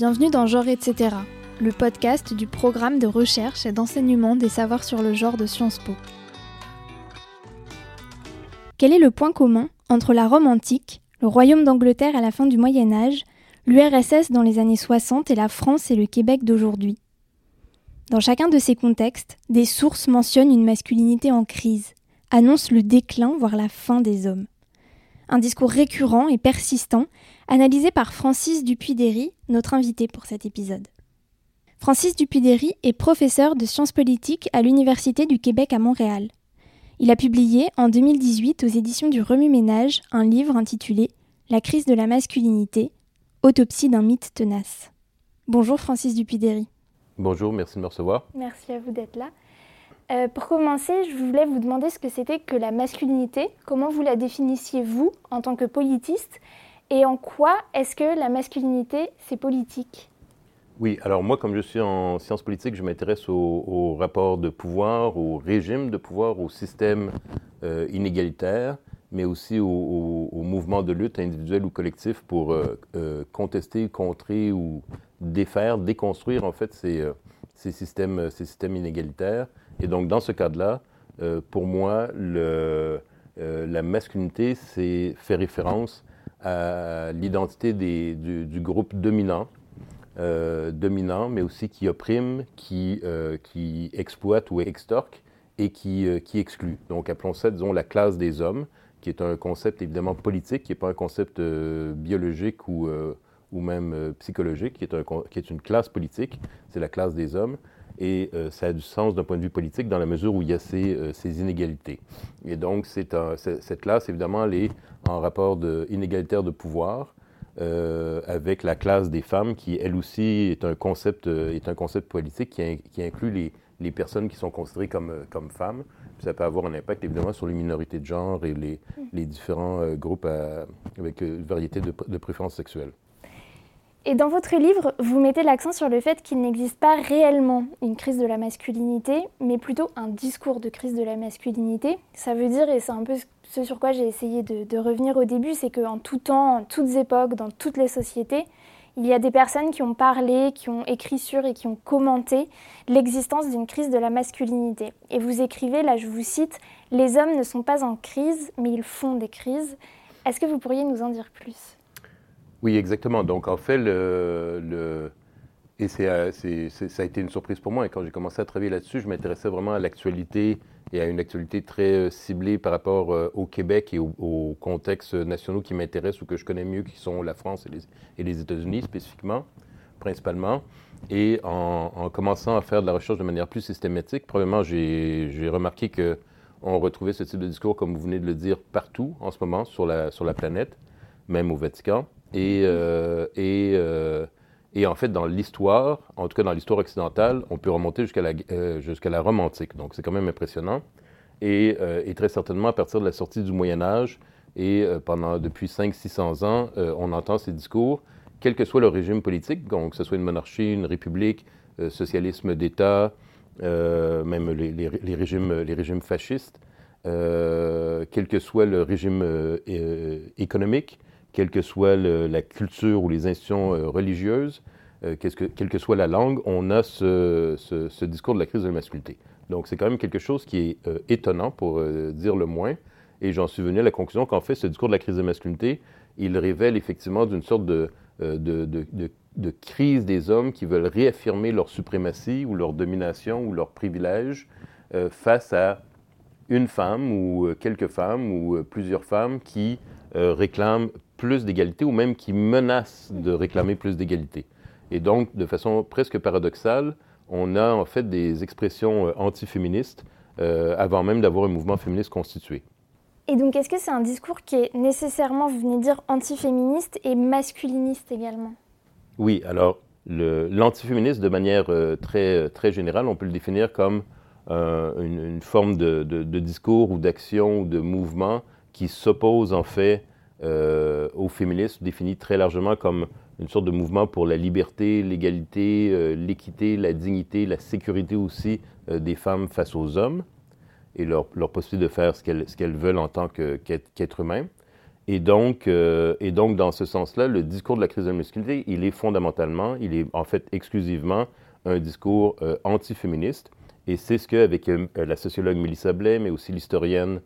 Bienvenue dans Genre etc., le podcast du programme de recherche et d'enseignement des savoirs sur le genre de Sciences Po. Quel est le point commun entre la Rome antique, le royaume d'Angleterre à la fin du Moyen Âge, l'URSS dans les années 60 et la France et le Québec d'aujourd'hui? Dans chacun de ces contextes, des sources mentionnent une masculinité en crise, annoncent le déclin, voire la fin des hommes. Un discours récurrent et persistant, analysé par Francis Dupuy-Derry, notre invité pour cet épisode. Francis Dupuy-Derry est professeur de sciences politiques à l'Université du Québec à Montréal. Il a publié en 2018 aux éditions du Remue-Ménage un livre intitulé La crise de la masculinité, autopsie d'un mythe tenace. Bonjour Francis Dupuy-Derry. Bonjour, merci de me recevoir. Merci à vous d'être là. Euh, pour commencer, je voulais vous demander ce que c'était que la masculinité, comment vous la définissiez vous en tant que politiste, et en quoi est-ce que la masculinité, c'est politique? Oui, alors moi, comme je suis en sciences politiques, je m'intéresse aux au rapports de pouvoir, au régime de pouvoir, au système euh, inégalitaire, mais aussi aux au, mouvements de lutte individuels ou collectifs pour euh, euh, contester, contrer ou défaire, déconstruire en fait ces, ces, systèmes, ces systèmes inégalitaires. Et donc, dans ce cadre-là, pour moi, le, la masculinité, faire référence à l'identité du, du, groupe dominant euh, dominant, mais aussi qui opprime, qui, euh, qui exploite ou extorque et qui, euh, qui exclut. Donc appelons ça, disons, la classe des hommes, qui est un concept évidemment politique, qui n'est pas un concept biologique ou, ou même psychologique, qui est, un, qui est une classe politique, c'est la classe des hommes. Et ça a du sens d'un point de vue politique dans la mesure où il y a ces, ces inégalités. Et donc, c'est cette classe, évidemment, elle est en rapport de, inégalitaire de pouvoir, euh, avec la classe des femmes, qui elle aussi est un concept, euh, est un concept politique qui, qui inclut les, les, personnes qui sont considérées comme, euh, comme femmes. ça peut avoir un impact évidemment sur les minorités de genre et les, les différents groupes avec une variété de, de préférences sexuelles. Et dans votre livre, vous mettez l'accent sur le fait qu'il n'existe pas réellement une crise de la masculinité, mais plutôt un discours de crise de la masculinité. Ça veut dire, et c'est un peu ce sur quoi j'ai essayé de, revenir au début, c'est qu'en tout temps, en toutes époques, dans toutes les sociétés, il y a des personnes qui ont parlé, qui ont écrit sur et qui ont commenté l'existence d'une crise de la masculinité. Et vous écrivez, là je vous cite, Les hommes ne sont pas en crise, mais ils font des crises. Est-ce que vous pourriez nous en dire plus? Oui, exactement. Donc, en fait, le, et euh, ça a été une surprise pour moi. Et quand j'ai commencé à travailler là-dessus, je m'intéressais vraiment à l'actualité et à une actualité très euh, ciblée par rapport euh, au Québec et aux contextes nationaux qui m'intéressent ou que je connais mieux, qui sont la France et les, États-Unis spécifiquement, principalement. Et en, commençant à faire de la recherche de manière plus systématique, probablement, j'ai, j'ai remarqué que on retrouvait ce type de discours, comme vous venez de le dire, partout en ce moment sur la, sur la planète, même au Vatican. Et, euh, euh, et, en fait, dans l'histoire, en tout cas dans l'histoire occidentale, on peut remonter jusqu'à la, euh, Rome antique. Donc, c'est quand même impressionnant. Et, très certainement, à partir de la sortie du Moyen Âge, et pendant depuis 500-600 ans, on entend ces discours, quel que soit le régime politique, donc que ce soit une monarchie, une république, socialisme d'État, même les régimes fascistes, quel que soit le régime économique, quelle que soit la culture ou les institutions euh, religieuses, euh, que, quelle que soit la langue, on a ce, discours de la crise de la masculinité. Donc, c'est quand même quelque chose qui est euh, étonnant, pour dire le moins. Et j'en suis venu à la conclusion qu'en fait, ce discours de la crise de la masculinité, il révèle effectivement d'une sorte de, de, crise des hommes qui veulent réaffirmer leur suprématie ou leur domination ou leur privilège face à une femme ou quelques femmes ou plusieurs femmes qui réclament plus d'égalité ou même qui menacent de réclamer plus d'égalité. Et donc, de façon presque paradoxale, on a en fait des expressions euh, antiféministes euh, avant même d'avoir un mouvement féministe constitué. Et donc, est-ce que c'est un discours qui est nécessairement, vous venez de dire, antiféministe et masculiniste également? Oui, alors l'antiféminisme, de manière euh, très, très générale, on peut le définir comme une, forme de, de, discours ou d'action ou de mouvement qui s'oppose en fait au féminisme défini très largement comme une sorte de mouvement pour la liberté, l'égalité, euh, l'équité, la dignité, la sécurité aussi euh, des femmes face aux hommes et leur, leur possibilité de faire ce qu'elles veulent en tant qu'être humain. Et donc, et donc, dans ce sens-là, le discours de la crise de la masculinité, il est fondamentalement, il est en fait exclusivement un discours anti-féministe. Et c'est ce qu'avec la sociologue Melissa Blais, mais aussi l'historienne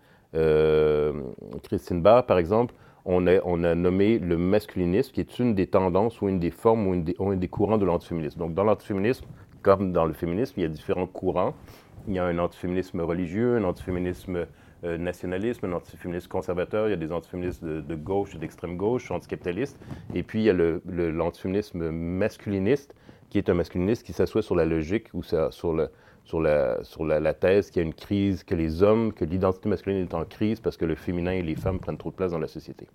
Christine Barr, par exemple, on a, nommé le masculinisme, qui est une des tendances ou une des formes ou une des, un des courants de l'antiféminisme. Donc, dans l'antiféminisme, comme dans le féminisme, il y a différents courants. Il y a un antiféminisme religieux, un antiféminisme euh, nationalisme, un antiféminisme conservateur, il y a des antiféministes de, de gauche d'extrême gauche, anticapitalistes. Et puis, il y a l'antiféminisme masculiniste, qui est un masculiniste qui s'assoit sur la logique ou sur, le, sur, la, sur la, la thèse qu'il y a une crise, que les hommes, que l'identité masculine est en crise parce que le féminin et les femmes prennent trop de place dans la société.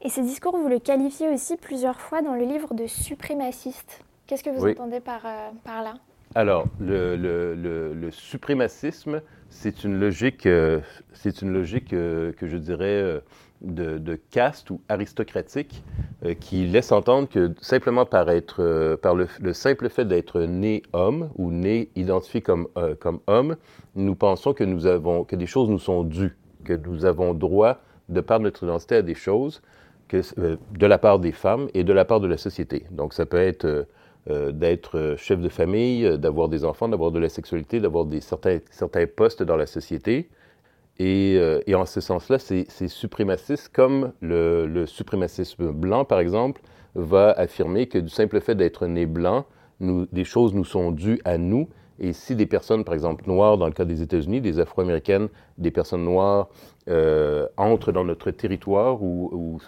Et ce discours, vous le qualifiez aussi plusieurs fois dans le livre de suprémaciste. Qu'est-ce que vous entendez par, euh, par là? Alors, le, le, le, suprémacisme, c'est une logique, euh, c'est une logique euh, que je dirais de, caste ou aristocratique qui laisse entendre que simplement par, être, par le, simple fait d'être né homme ou né identifié comme, comme homme, nous pensons que, nous avons, que des choses nous sont dues, que nous avons droit, de par notre identité, à des choses que, de la part des femmes et de la part de la société. Donc, ça peut être euh, d'être euh, chef de famille, euh, d'avoir des enfants, d'avoir de la sexualité, d'avoir certains, certains postes dans la société. Et, et en ce sens-là, c'est suprémaciste comme le, suprémacisme blanc, par exemple, va affirmer que du simple fait d'être né blanc, des choses nous sont dues à nous et si des personnes, par exemple, noires, dans le cas des États-Unis, des Afro-Américaines, des personnes noires euh, entrent dans notre territoire ou,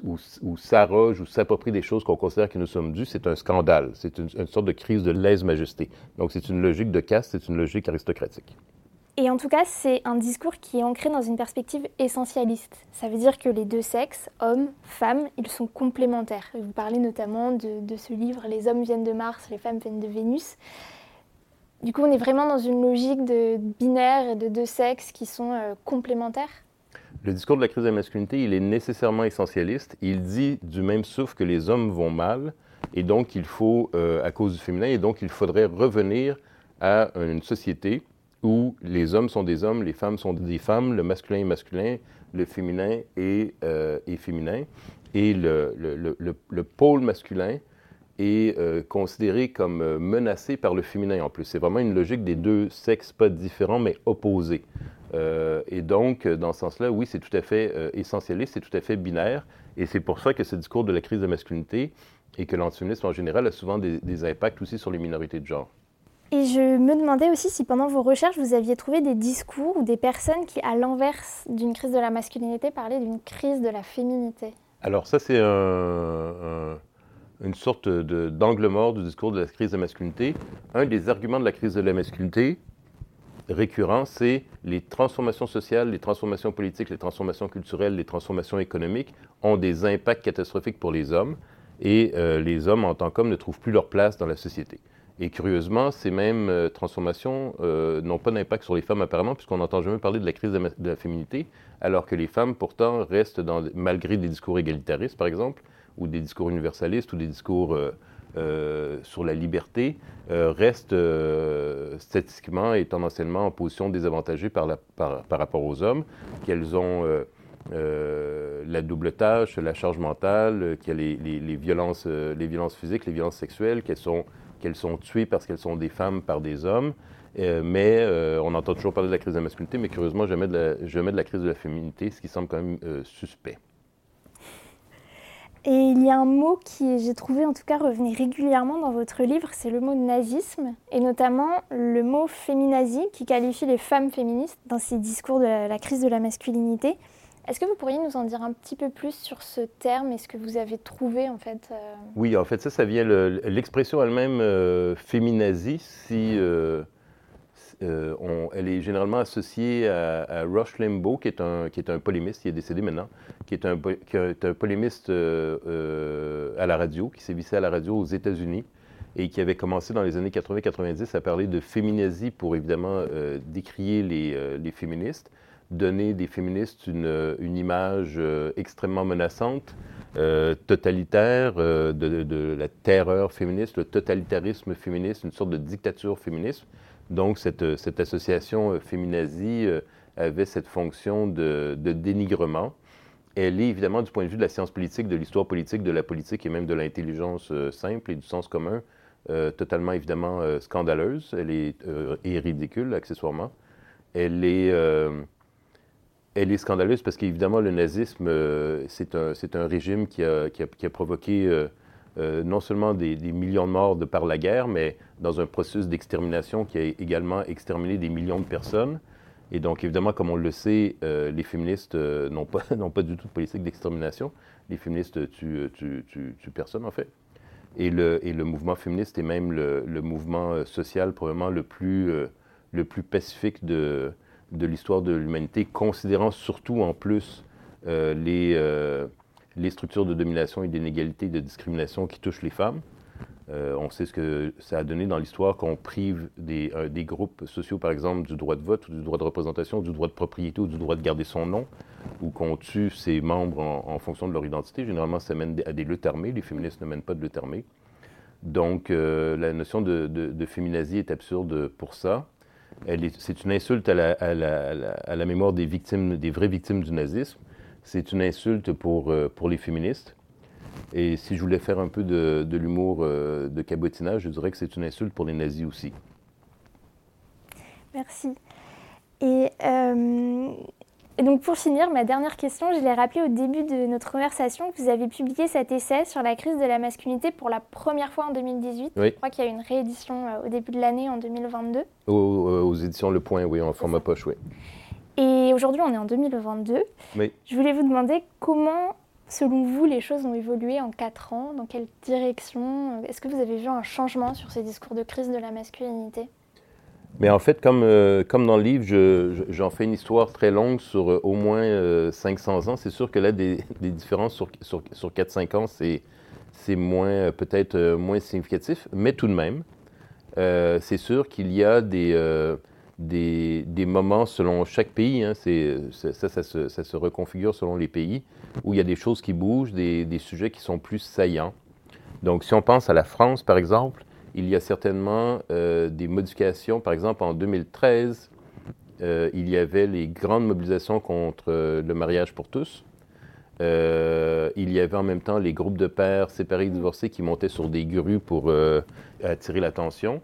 s'arrogent ou s'approprient des choses qu'on considère que nous sommes dus, c'est un scandale. C'est une, sorte de crise de lèse-majesté. Donc, c'est une logique de caste, c'est une logique aristocratique. Et en tout cas, c'est un discours qui est ancré dans une perspective essentialiste. Ça veut dire que les deux sexes, hommes, femmes, ils sont complémentaires. Vous parlez notamment de, ce livre Les hommes viennent de Mars, les femmes viennent de Vénus. Du coup, on est vraiment dans une logique de binaire et de deux sexes qui sont euh, complémentaires. Le discours de la crise de la masculinité, il est nécessairement essentialiste. Il dit du même souffle que les hommes vont mal, et donc il faut, euh, à cause du féminin, et donc il faudrait revenir à une société où les hommes sont des hommes, les femmes sont des femmes, le masculin est masculin, le féminin est, euh, est féminin, et le, le, le, le pôle masculin est euh, considéré comme euh, menacé par le féminin en plus. C'est vraiment une logique des deux sexes, pas différents, mais opposés. Et donc, dans ce sens-là, oui, c'est tout à fait essentialiste, c'est tout à fait binaire. Et c'est pour ça que ce discours de la crise de masculinité et que l'antiféminisme en général a souvent des, impacts aussi sur les minorités de genre. Et je me demandais aussi si pendant vos recherches, vous aviez trouvé des discours ou des personnes qui, à l'inverse d'une crise de la masculinité, parlaient d'une crise de la féminité. Alors ça, c'est un une sorte d'angle mort du discours de la crise de la masculinité. Un des arguments de la crise de la masculinité récurrent, c'est les transformations sociales, les transformations politiques, les transformations culturelles, les transformations économiques ont des impacts catastrophiques pour les hommes et euh, les hommes en tant qu'hommes ne trouvent plus leur place dans la société. Et curieusement, ces mêmes euh, transformations euh, n'ont pas d'impact sur les femmes apparemment, puisqu'on n'entend jamais parler de la crise de, la féminité, alors que les femmes pourtant restent, malgré des discours égalitaristes par exemple, ou des discours universalistes ou des discours euh, sur la liberté restent statistiquement et tendanciellement en position désavantagée par, rapport aux hommes, qu'elles ont la double tâche, la charge mentale, qu'il y a les violences, les violences physiques, les violences sexuelles, qu'elles sont, qu'elles sont tuées parce qu'elles sont des femmes par des hommes. mais on entend toujours parler de la crise de la masculinité, mais curieusement, jamais de la, jamais de la crise de la féminité, ce qui semble quand même suspect. Et il y a un mot qui, j'ai trouvé en tout cas, revenir régulièrement dans votre livre, c'est le mot nazisme, et notamment le mot féminazie, qui qualifie les femmes féministes dans ces discours de la, crise de la masculinité. Est-ce que vous pourriez nous en dire un petit peu plus sur ce terme et ce que vous avez trouvé en fait euh? Oui, en fait, ça, ça vient, l'expression elle-même euh, féminazie, si euh, euh, elle est généralement associée à, Rush Limbaugh, qui est, un, qui est un polémiste, qui est décédé maintenant, qui est un, un polémiste euh, euh, à la radio, qui s'est vissé à la radio aux États-Unis et qui avait commencé dans les années 80-90 à parler de féminazie pour évidemment décrier les, les, féministes, donner des féministes une, une image extrêmement menaçante, totalitaire, de, de, la terreur féministe, le totalitarisme féministe, une sorte de dictature féministe. Donc, cette, cette association euh, Féminazie euh, avait cette fonction de, de dénigrement. elle est évidemment du point de vue de la science politique, de l'histoire politique, de la politique et même de l'intelligence simple et du sens commun, totalement évidemment scandaleuse. Elle est et ridicule accessoirement. Elle est elle est scandaleuse parce qu'évidemment, le nazisme, c'est un, régime qui a, provoqué euh, non seulement des, millions de morts de par la guerre, mais dans un processus d'extermination qui a également exterminé des millions de personnes. Et donc, évidemment, comme on le sait, euh, les féministes euh, n'ont pas, du tout de politique d'extermination. Les féministes tuent, personne, en fait. Et le, mouvement féministe est même le, mouvement social probablement le plus pacifique de, de l'histoire de l'humanité, considérant surtout en plus les les structures de domination et d'inégalité de discrimination qui touchent les femmes. Euh, on sait ce que ça a donné dans l'histoire qu'on prive des, euh, des, groupes sociaux, par exemple, du droit de vote, ou du droit de représentation, du droit de propriété ou du droit de garder son nom, ou qu'on tue ses membres en, fonction de leur identité. Généralement, ça mène à des luttes armées. Les féministes ne mènent pas de lutte armée. Donc, euh, la notion de, de, féminazie est absurde pour ça. C'est une insulte à la, mémoire des victimes, des vraies victimes du nazisme c'est une insulte pour, euh, les féministes. Et si je voulais faire un peu de, de l'humour euh, de cabotinage, je dirais que c'est une insulte pour les nazis aussi. Merci. Et, euh, donc pour finir, ma dernière question, je l'ai rappelé au début de notre conversation, que vous avez publié cet essai sur la crise de la masculinité pour la première fois en 2018. Je crois qu'il y a eu une réédition au début de l'année en 2022. Aux, aux, éditions Le Point, oui, en format poche, oui. Et aujourd'hui, on est en 2022. Je voulais vous demander comment, selon vous, les choses ont évolué en quatre ans Dans quelle direction? Est-ce que vous avez vu un changement sur ces discours de crise de la masculinité? Mais en fait, comme, euh, comme dans le livre, j'en fais une histoire très longue sur euh, au moins 500 euh, ans. C'est sûr que là, des, des différences sur, sur, sur 4-5 ans, c'est moins, peut-être moins significatif, mais tout de même, c'est sûr qu'il y a des des, moments selon chaque pays, hein, ça, ça, se, reconfigure selon les pays, où il y a des choses qui bougent, des, sujets qui sont plus saillants. Donc, si on pense à la France, par exemple, il y a certainement euh, des modifications. Par exemple, en 2013, euh, il y avait les grandes mobilisations contre euh, le mariage pour tous. il y avait en même temps les groupes de pères séparés et divorcés qui montaient sur des grues pour attirer l'attention.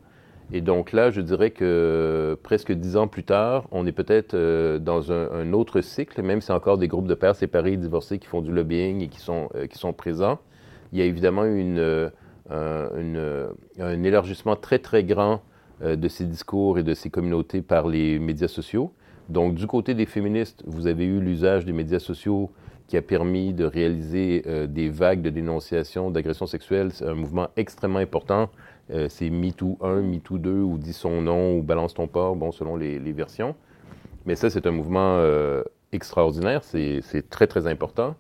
Et donc là, je dirais que presque dix ans plus tard, on est peut-être dans un, autre cycle, même si encore des groupes de pères séparés, divorcés, qui font du lobbying et qui sont, présents. Il y a évidemment une, une un élargissement très, très grand de ces discours et de ces communautés par les médias sociaux. Donc, du côté des féministes, vous avez eu l'usage des médias sociaux qui a permis de réaliser des vagues de dénonciation d'agressions sexuelles. C'est un mouvement extrêmement important euh, c'est MeToo 1, MeToo 2, ou Dis son nom, ou Balance ton port, bon, selon les, versions. Mais ça, c'est un mouvement euh, extraordinaire, c'est très, très important.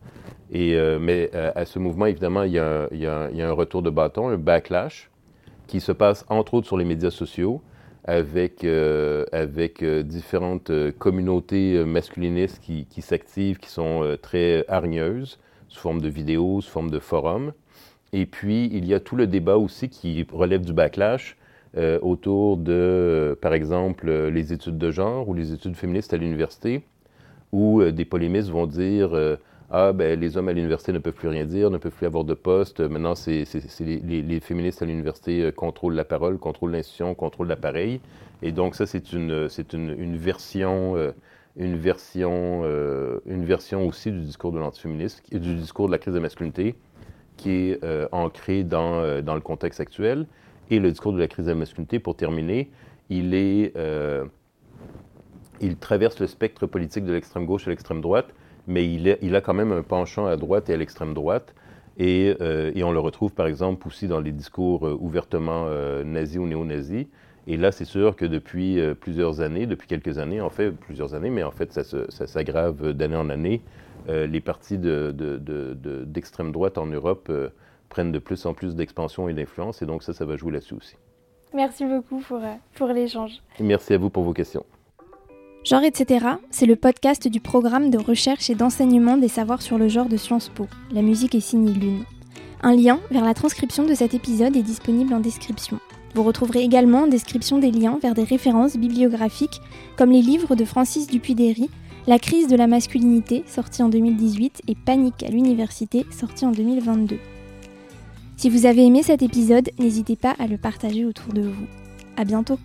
Euh, mais à ce mouvement, évidemment, il y, a, un retour de bâton, un backlash, qui se passe entre autres sur les médias sociaux, avec, avec différentes communautés masculinistes qui, s'activent, qui sont très hargneuses, sous forme de vidéos, sous forme de forums. Et puis, il y a tout le débat aussi qui relève du backlash euh, autour de, par exemple, les études de genre ou les études féministes à l'université, où euh, des polémistes vont dire euh, Ah, ben, les hommes à l'université ne peuvent plus rien dire, ne peuvent plus avoir de poste. Maintenant, c'est les, féministes à l'université contrôlent la parole, contrôlent l'institution, contrôlent l'appareil. Et donc, ça, c'est une, une, version. une version, une version aussi du discours de l'antiféminisme, du discours de la crise de masculinité, qui est euh, ancré dans, euh, dans, le contexte actuel. Et le discours de la crise de la masculinité, pour terminer, il, est, euh, il traverse le spectre politique de l'extrême gauche à l'extrême droite, mais il, il, a quand même un penchant à droite et à l'extrême droite. Et, et, on le retrouve par exemple aussi dans les discours ouvertement nazis ou néo-nazis. Et là, c'est sûr que depuis plusieurs années, depuis quelques années, en fait, plusieurs années, mais en fait, ça s'aggrave d'année en année, euh, les partis d'extrême de, droite en Europe euh, prennent de plus en plus d'expansion et d'influence, et donc ça, ça va jouer là-dessus aussi. Merci beaucoup pour, euh, pour l'échange. Merci à vous pour vos questions. Genre etc., c'est le podcast du programme de recherche et d'enseignement des savoirs sur le genre de Sciences Po. La musique est signée Lune. Un lien vers la transcription de cet épisode est disponible en description. Vous retrouverez également en description des liens vers des références bibliographiques comme les livres de Francis Dupuy-Derry La crise de la masculinité, sorti en 2018, et Panique à l'université, sorti en 2022. Si vous avez aimé cet épisode, n'hésitez pas à le partager autour de vous. À bientôt!